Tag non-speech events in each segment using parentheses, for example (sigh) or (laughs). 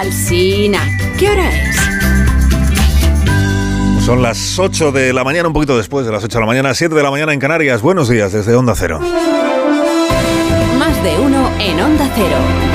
Alsina, ¿qué hora es? Son las 8 de la mañana, un poquito después de las 8 de la mañana, 7 de la mañana en Canarias. Buenos días desde Onda Cero. Más de uno en Onda Cero.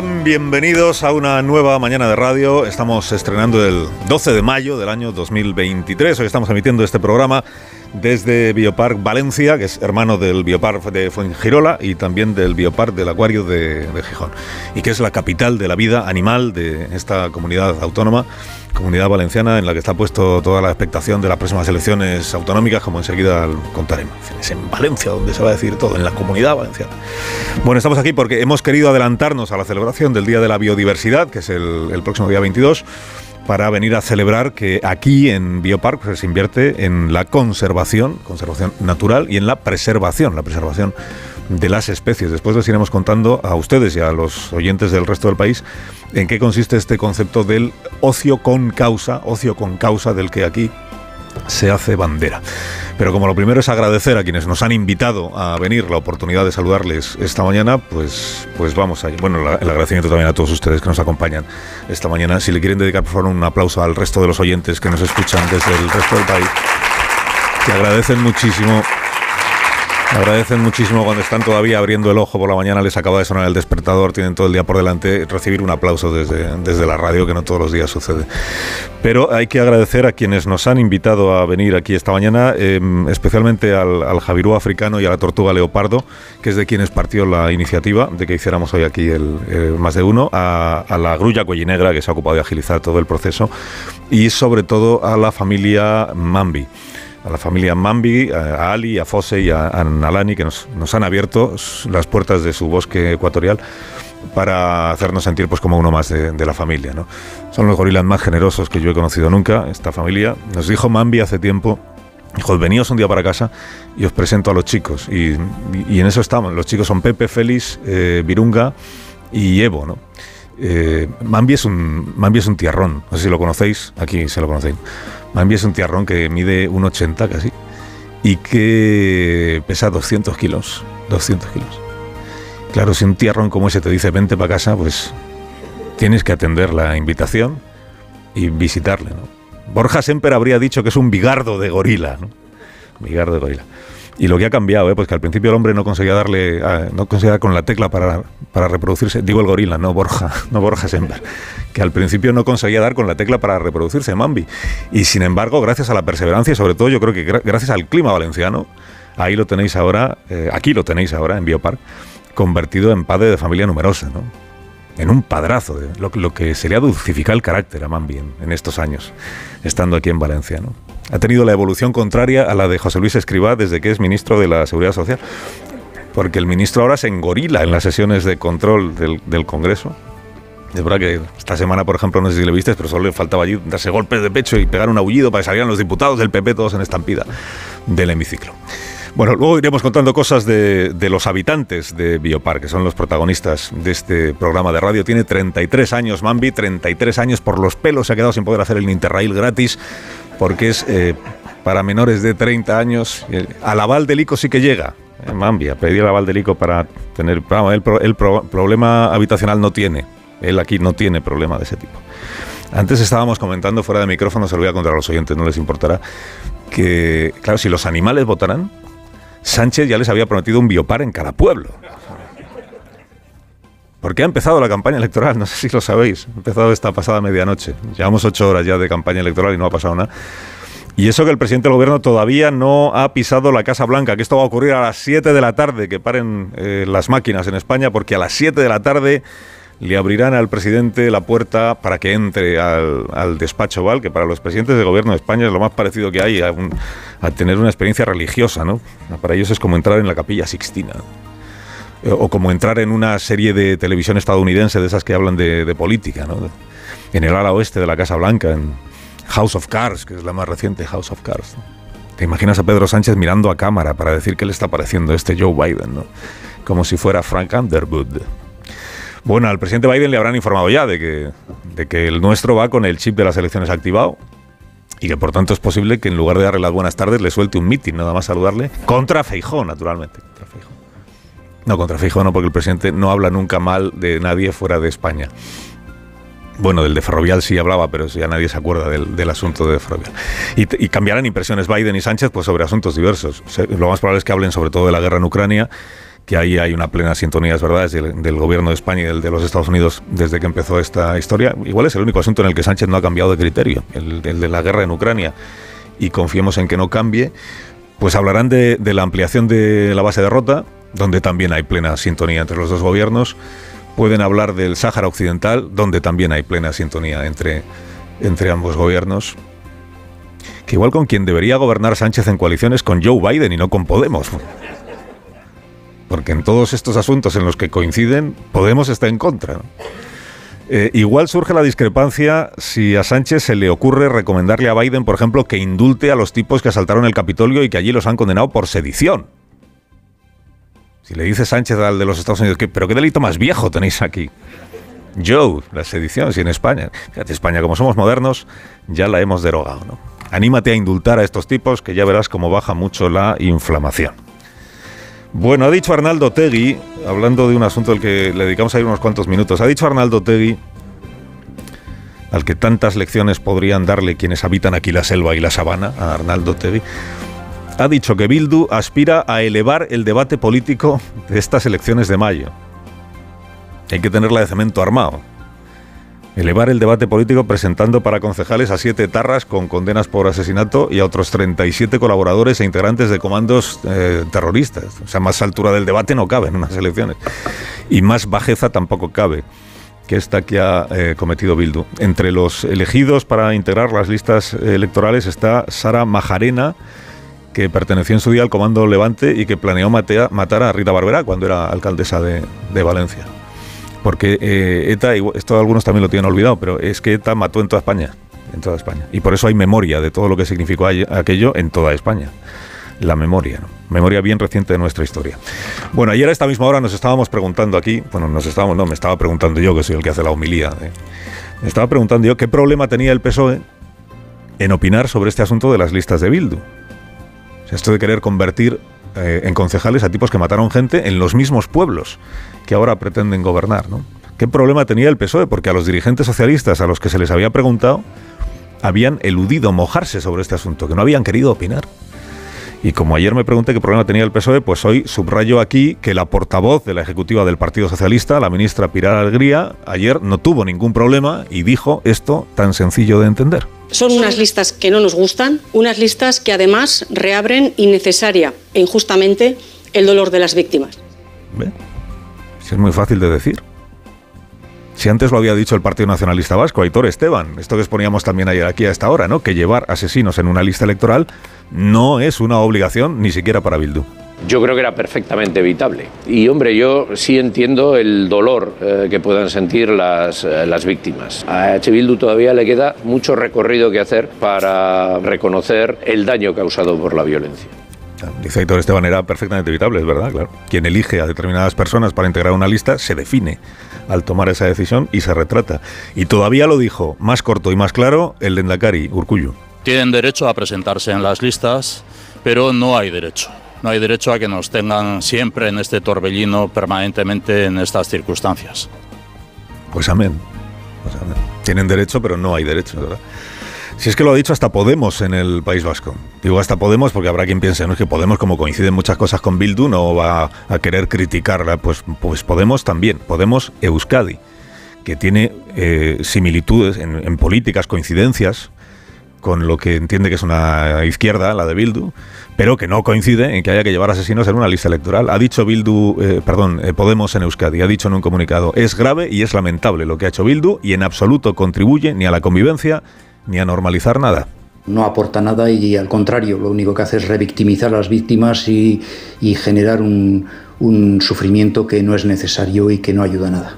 Bienvenidos a una nueva mañana de radio. Estamos estrenando el 12 de mayo del año 2023. Hoy estamos emitiendo este programa desde Biopark Valencia, que es hermano del Biopark de Fuengirola y también del Biopark del Acuario de, Gijón, y que es la capital de la vida animal de esta comunidad autónoma, comunidad valenciana, en la que está puesto toda la expectación de las próximas elecciones autonómicas, como enseguida contaremos. Es en Valencia donde se va a decir todo, en la comunidad valenciana. Bueno, estamos aquí porque hemos querido adelantarnos a la celebración del Día de la Biodiversidad, que es el, el próximo día 22 para venir a celebrar que aquí en Biopark pues, se invierte en la conservación, conservación natural y en la preservación, la preservación de las especies. Después les iremos contando a ustedes y a los oyentes del resto del país en qué consiste este concepto del ocio con causa, ocio con causa del que aquí se hace bandera. Pero como lo primero es agradecer a quienes nos han invitado a venir la oportunidad de saludarles esta mañana, pues, pues vamos allá. Bueno, la, el agradecimiento también a todos ustedes que nos acompañan esta mañana. Si le quieren dedicar, por favor, un aplauso al resto de los oyentes que nos escuchan desde el resto del país, que agradecen muchísimo Agradecen muchísimo cuando están todavía abriendo el ojo por la mañana, les acaba de sonar el despertador, tienen todo el día por delante, recibir un aplauso desde, desde la radio, que no todos los días sucede. Pero hay que agradecer a quienes nos han invitado a venir aquí esta mañana, eh, especialmente al, al Javirú africano y a la tortuga leopardo, que es de quienes partió la iniciativa de que hiciéramos hoy aquí el, el más de uno, a, a la grulla cuellinegra, que se ha ocupado de agilizar todo el proceso, y sobre todo a la familia Mambi a la familia Mambi, a Ali, a Fose y a, a Nalani, que nos, han abierto las puertas de su bosque ecuatorial para hacernos sentir pues como uno más de, la familia. Son los gorilas más generosos que yo he conocido nunca, esta familia. Nos dijo Mambi hace tiempo, dijo, veníos un día para casa y os presento a los chicos. Y en eso estamos. Los chicos son Pepe, Félix, eh, Virunga y Evo, ¿no? Eh, Mambi, es un, Mambi es un tierrón, no sé si lo conocéis, aquí se lo conocéis. Mambi es un tiarrón que mide 1,80 casi y que pesa 200 kilos. 200 kilos. Claro, si un tiarrón como ese te dice vente para casa, pues tienes que atender la invitación y visitarle. Borja Semper habría dicho que es un bigardo de gorila. ¿no? Bigardo de gorila. Y lo que ha cambiado, ¿eh? pues que al principio el hombre no conseguía darle, eh, no conseguía dar con la tecla para, para, reproducirse, digo el gorila, no Borja, (laughs) no Borja Semper, que al principio no conseguía dar con la tecla para reproducirse, Mambi. Y sin embargo, gracias a la perseverancia y sobre todo yo creo que gracias al clima valenciano, ahí lo tenéis ahora, eh, aquí lo tenéis ahora en Biopark, convertido en padre de familia numerosa, ¿no? en un padrazo, lo, que sería dulcificar el carácter a Mambi en, en, estos años, estando aquí en Valencia. ¿no? Ha tenido la evolución contraria a la de José Luis Escribá desde que es ministro de la Seguridad Social, porque el ministro ahora se engorila en las sesiones de control del, Congreso. Es verdad que esta semana, por ejemplo, no sé si le viste, pero solo le faltaba allí darse golpes de pecho y pegar un aullido para que salieran los diputados del PP todos en estampida del hemiciclo. Bueno, luego iremos contando cosas de, de, los habitantes de Biopark, que son los protagonistas de este programa de radio. Tiene 33 años, Mambi, 33 años por los pelos, se ha quedado sin poder hacer el Interrail gratis, porque es eh, para menores de 30 años. Eh, a la Val del Ico sí que llega, eh, Mambi, a pedir a la Val del Ico para tener... El, el pro, problema habitacional no tiene, él aquí no tiene problema de ese tipo. Antes estábamos comentando fuera de micrófono, se lo voy a contar a los oyentes, no les importará, que, claro, si los animales votarán, Sánchez ya les había prometido un biopar en cada pueblo. Porque ha empezado la campaña electoral, no sé si lo sabéis, ha empezado esta pasada medianoche. Llevamos ocho horas ya de campaña electoral y no ha pasado nada. Y eso que el presidente del gobierno todavía no ha pisado la Casa Blanca, que esto va a ocurrir a las 7 de la tarde, que paren eh, las máquinas en España, porque a las 7 de la tarde le abrirán al presidente la puerta para que entre al, despacho Val, que para los presidentes de gobierno de España es lo más parecido que hay a, tener una experiencia religiosa, ¿no? Para ellos es como entrar en la capilla Sixtina. O como entrar en una serie de televisión estadounidense de esas que hablan de, de política, ¿no? En el ala oeste de la Casa Blanca, en House of Cards, que es la más reciente House of Cards. Te imaginas a Pedro Sánchez mirando a cámara para decir qué le está pareciendo este Joe Biden, ¿no? Como si fuera Frank Underwood. Bueno, al presidente Biden le habrán informado ya de que, de que el nuestro va con el chip de las elecciones activado y que por tanto es posible que en lugar de darle las buenas tardes le suelte un mitin, nada más saludarle, contra Feijó, naturalmente. Contra Feijó. No, contra Feijó no, porque el presidente no habla nunca mal de nadie fuera de España. Bueno, del de Ferrovial sí hablaba, pero ya nadie se acuerda del, asunto de Ferrovial. Y, cambiarán impresiones Biden y Sánchez pues, sobre asuntos diversos. Lo más probable es que hablen sobre todo de la guerra en Ucrania, que ahí hay una plena sintonía, es verdad, del, del, gobierno de España y del de los Estados Unidos desde que empezó esta historia. Igual es el único asunto en el que Sánchez no ha cambiado de criterio, el, de la guerra en Ucrania, y confiemos en que no cambie. Pues hablarán de la ampliación de la base de Rota, donde también hay plena sintonía entre los dos gobiernos. Pueden hablar del Sáhara Occidental, donde también hay plena sintonía entre, entre ambos gobiernos. Que igual con quien debería gobernar Sánchez en coaliciones con Joe Biden y no con Podemos porque en todos estos asuntos en los que coinciden, Podemos está en contra. Eh, igual surge la discrepancia si a Sánchez se le ocurre recomendarle a Biden, por ejemplo, que indulte a los tipos que asaltaron el Capitolio y que allí los han condenado por sedición. Si le dice Sánchez al de los Estados Unidos, pero qué delito más viejo tenéis aquí. Joe, la sedición, si en España. Fíjate, España, como somos modernos, ya la hemos derogado, ¿no? Anímate a indultar a estos tipos que ya verás cómo baja mucho la inflamación. Bueno, ha dicho Arnaldo Tegui, hablando de un asunto al que le dedicamos ahí unos cuantos minutos, ha dicho Arnaldo Tegui, al que tantas lecciones podrían darle quienes habitan aquí la selva y la sabana, a Arnaldo Tegui, ha dicho que Bildu aspira a elevar el debate político de estas elecciones de mayo. Hay que tenerla de cemento armado elevar el debate político presentando para concejales a siete tarras con condenas por asesinato y a otros 37 colaboradores e integrantes de comandos eh, terroristas. O sea, más altura del debate no cabe en unas elecciones. Y más bajeza tampoco cabe que esta que ha eh, cometido Bildu. Entre los elegidos para integrar las listas electorales está Sara Majarena, que perteneció en su día al Comando Levante y que planeó matar a Rita Barberá cuando era alcaldesa de Valencia. Porque eh, ETA, esto algunos también lo tienen olvidado, pero es que ETA mató en toda España. En toda España. Y por eso hay memoria de todo lo que significó aquello en toda España. La memoria, ¿no? Memoria bien reciente de nuestra historia. Bueno, ayer a esta misma hora nos estábamos preguntando aquí, bueno, nos estábamos, no, me estaba preguntando yo, que soy el que hace la humilía. ¿eh? Me estaba preguntando yo qué problema tenía el PSOE en opinar sobre este asunto de las listas de Bildu. Esto de querer convertir eh, en concejales a tipos que mataron gente en los mismos pueblos que ahora pretenden gobernar. ¿no? ¿Qué problema tenía el PSOE? Porque a los dirigentes socialistas a los que se les había preguntado habían eludido mojarse sobre este asunto, que no habían querido opinar. Y como ayer me pregunté qué problema tenía el PSOE, pues hoy subrayo aquí que la portavoz de la ejecutiva del Partido Socialista, la ministra Pilar Alegría, ayer no tuvo ningún problema y dijo esto tan sencillo de entender. Son unas listas que no nos gustan, unas listas que además reabren innecesaria e injustamente el dolor de las víctimas. ¿Ve? es muy fácil de decir. Si antes lo había dicho el Partido Nacionalista Vasco, Aitor Esteban, esto que exponíamos también ayer aquí a esta hora, ¿no? Que llevar asesinos en una lista electoral no es una obligación ni siquiera para Bildu. Yo creo que era perfectamente evitable. Y hombre, yo sí entiendo el dolor eh, que puedan sentir las, eh, las víctimas. A H. Bildu todavía le queda mucho recorrido que hacer para reconocer el daño causado por la violencia. Dice Héctor Esteban, era perfectamente evitable, es verdad, claro. Quien elige a determinadas personas para integrar una lista se define al tomar esa decisión y se retrata. Y todavía lo dijo más corto y más claro el Lendakari, Urcuyo. Tienen derecho a presentarse en las listas, pero no hay derecho. No hay derecho a que nos tengan siempre en este torbellino permanentemente en estas circunstancias. Pues amén. Pues amén. Tienen derecho, pero no hay derecho, ¿verdad? Si es que lo ha dicho hasta Podemos en el País Vasco. Digo hasta Podemos porque habrá quien piense, no es que Podemos, como coinciden muchas cosas con Bildu, no va a querer criticarla. Pues, pues Podemos también, Podemos Euskadi, que tiene eh, similitudes en, políticas, coincidencias con lo que entiende que es una izquierda, la de Bildu, pero que no coincide en que haya que llevar asesinos en una lista electoral. Ha dicho Bildu, eh, perdón, eh, Podemos en Euskadi, ha dicho en un comunicado, es grave y es lamentable lo que ha hecho Bildu y en absoluto contribuye ni a la convivencia ni a normalizar nada. No aporta nada y al contrario, lo único que hace es revictimizar a las víctimas y, generar un, un sufrimiento que no es necesario y que no ayuda a nada.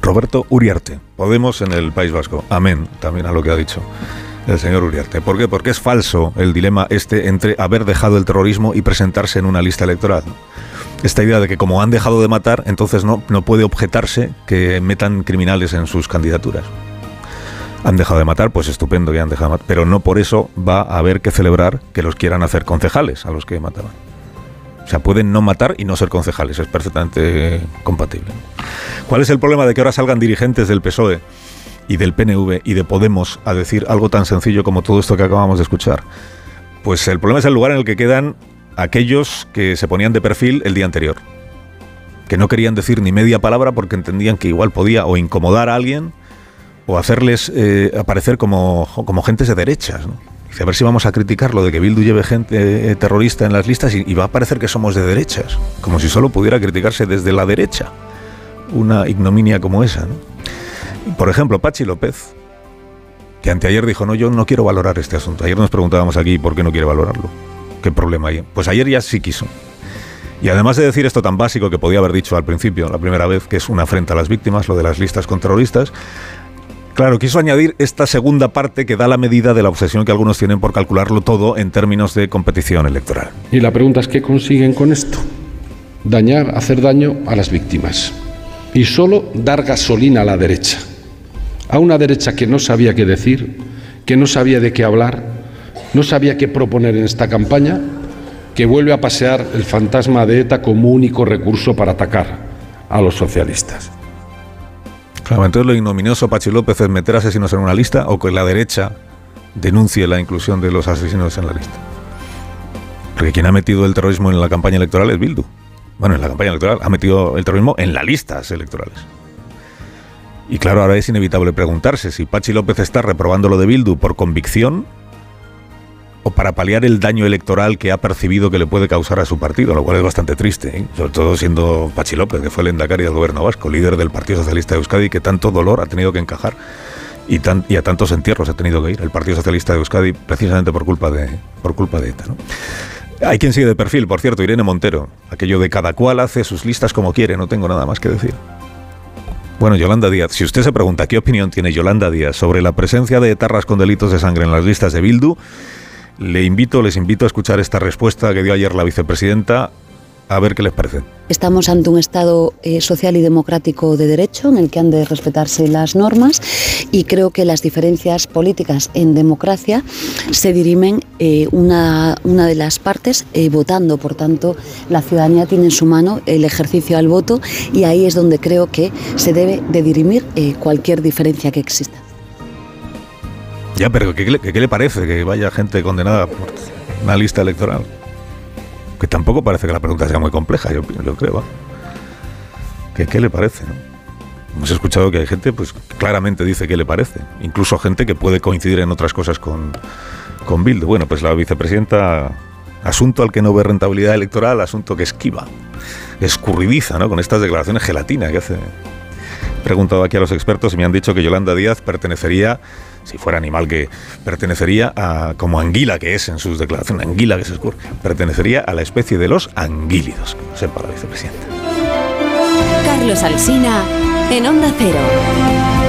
Roberto Uriarte, Podemos en el País Vasco. Amén, también a lo que ha dicho el señor Uriarte. ¿Por qué? Porque es falso el dilema este entre haber dejado el terrorismo y presentarse en una lista electoral. esta idea de que como han dejado de matar, entonces no, no puede objetarse que metan criminales en sus candidaturas. Han dejado de matar, pues estupendo que han dejado de matar, pero no por eso va a haber que celebrar que los quieran hacer concejales a los que mataban. O sea, pueden no matar y no ser concejales, es perfectamente compatible. ¿Cuál es el problema de que ahora salgan dirigentes del PSOE y del PNV y de Podemos a decir algo tan sencillo como todo esto que acabamos de escuchar? Pues el problema es el lugar en el que quedan aquellos que se ponían de perfil el día anterior, que no querían decir ni media palabra porque entendían que igual podía o incomodar a alguien o hacerles eh, aparecer como, como gentes de derechas. Dice, a ver si vamos a criticar lo de que Bildu lleve gente eh, terrorista en las listas y, va a parecer que somos de derechas, como si solo pudiera criticarse desde la derecha. Una ignominia como esa. Por ejemplo, Pachi López, que anteayer dijo, no, yo no quiero valorar este asunto. Ayer nos preguntábamos aquí por qué no quiere valorarlo. ¿Qué problema hay? Pues ayer ya sí quiso. Y además de decir esto tan básico que podía haber dicho al principio, la primera vez, que es una afrenta a las víctimas, lo de las listas con terroristas, Claro, quiso añadir esta segunda parte que da la medida de la obsesión que algunos tienen por calcularlo todo en términos de competición electoral. Y la pregunta es, ¿qué consiguen con esto? Dañar, hacer daño a las víctimas. Y solo dar gasolina a la derecha. A una derecha que no sabía qué decir, que no sabía de qué hablar, no sabía qué proponer en esta campaña, que vuelve a pasear el fantasma de ETA como único recurso para atacar a los socialistas. Claro, entonces lo ignominioso Pachi López es meter asesinos en una lista o que la derecha denuncie la inclusión de los asesinos en la lista. Porque quien ha metido el terrorismo en la campaña electoral es Bildu. Bueno, en la campaña electoral ha metido el terrorismo en las listas electorales. Y claro, ahora es inevitable preguntarse si Pachi López está reprobando lo de Bildu por convicción o para paliar el daño electoral que ha percibido que le puede causar a su partido, lo cual es bastante triste, ¿eh? sobre todo siendo Pachi López, que fue el endacari del gobierno vasco, líder del Partido Socialista de Euskadi, que tanto dolor ha tenido que encajar y, a tantos entierros ha tenido que ir el Partido Socialista de Euskadi precisamente por culpa de, por culpa de ETA. Hay quien sigue de perfil, por cierto, Irene Montero, aquello de cada cual hace sus listas como quiere, no tengo nada más que decir. Bueno, Yolanda Díaz, si usted se pregunta qué opinión tiene Yolanda Díaz sobre la presencia de etarras con delitos de sangre en las listas de Bildu, le invito, les invito a escuchar esta respuesta que dio ayer la vicepresidenta, a ver qué les parece. Estamos ante un Estado eh, social y democrático de derecho en el que han de respetarse las normas y creo que las diferencias políticas en democracia se dirimen eh, una, una, de las partes eh, votando. Por tanto, la ciudadanía tiene en su mano el ejercicio al voto y ahí es donde creo que se debe de dirimir cualquier diferencia que exista. Ya, pero ¿qué, ¿qué, le parece que vaya gente condenada por una lista electoral? Que tampoco parece que la pregunta sea muy compleja, yo, yo creo. ¿Qué, ¿Qué, le parece? Hemos escuchado que hay gente pues claramente dice qué le parece. Incluso gente que puede coincidir en otras cosas con, con. Bueno, pues la vicepresidenta, asunto al que no ve rentabilidad electoral, asunto que esquiva, escurridiza, ¿no? Con estas declaraciones gelatina que hace. Preguntado aquí a los expertos y me han dicho que Yolanda Díaz pertenecería si fuera animal que pertenecería a, como anguila que es en sus declaraciones, anguila que se escurre, pertenecería a la especie de los anguílidos, sepa la vicepresidenta. Carlos Alsina, en Onda Cero.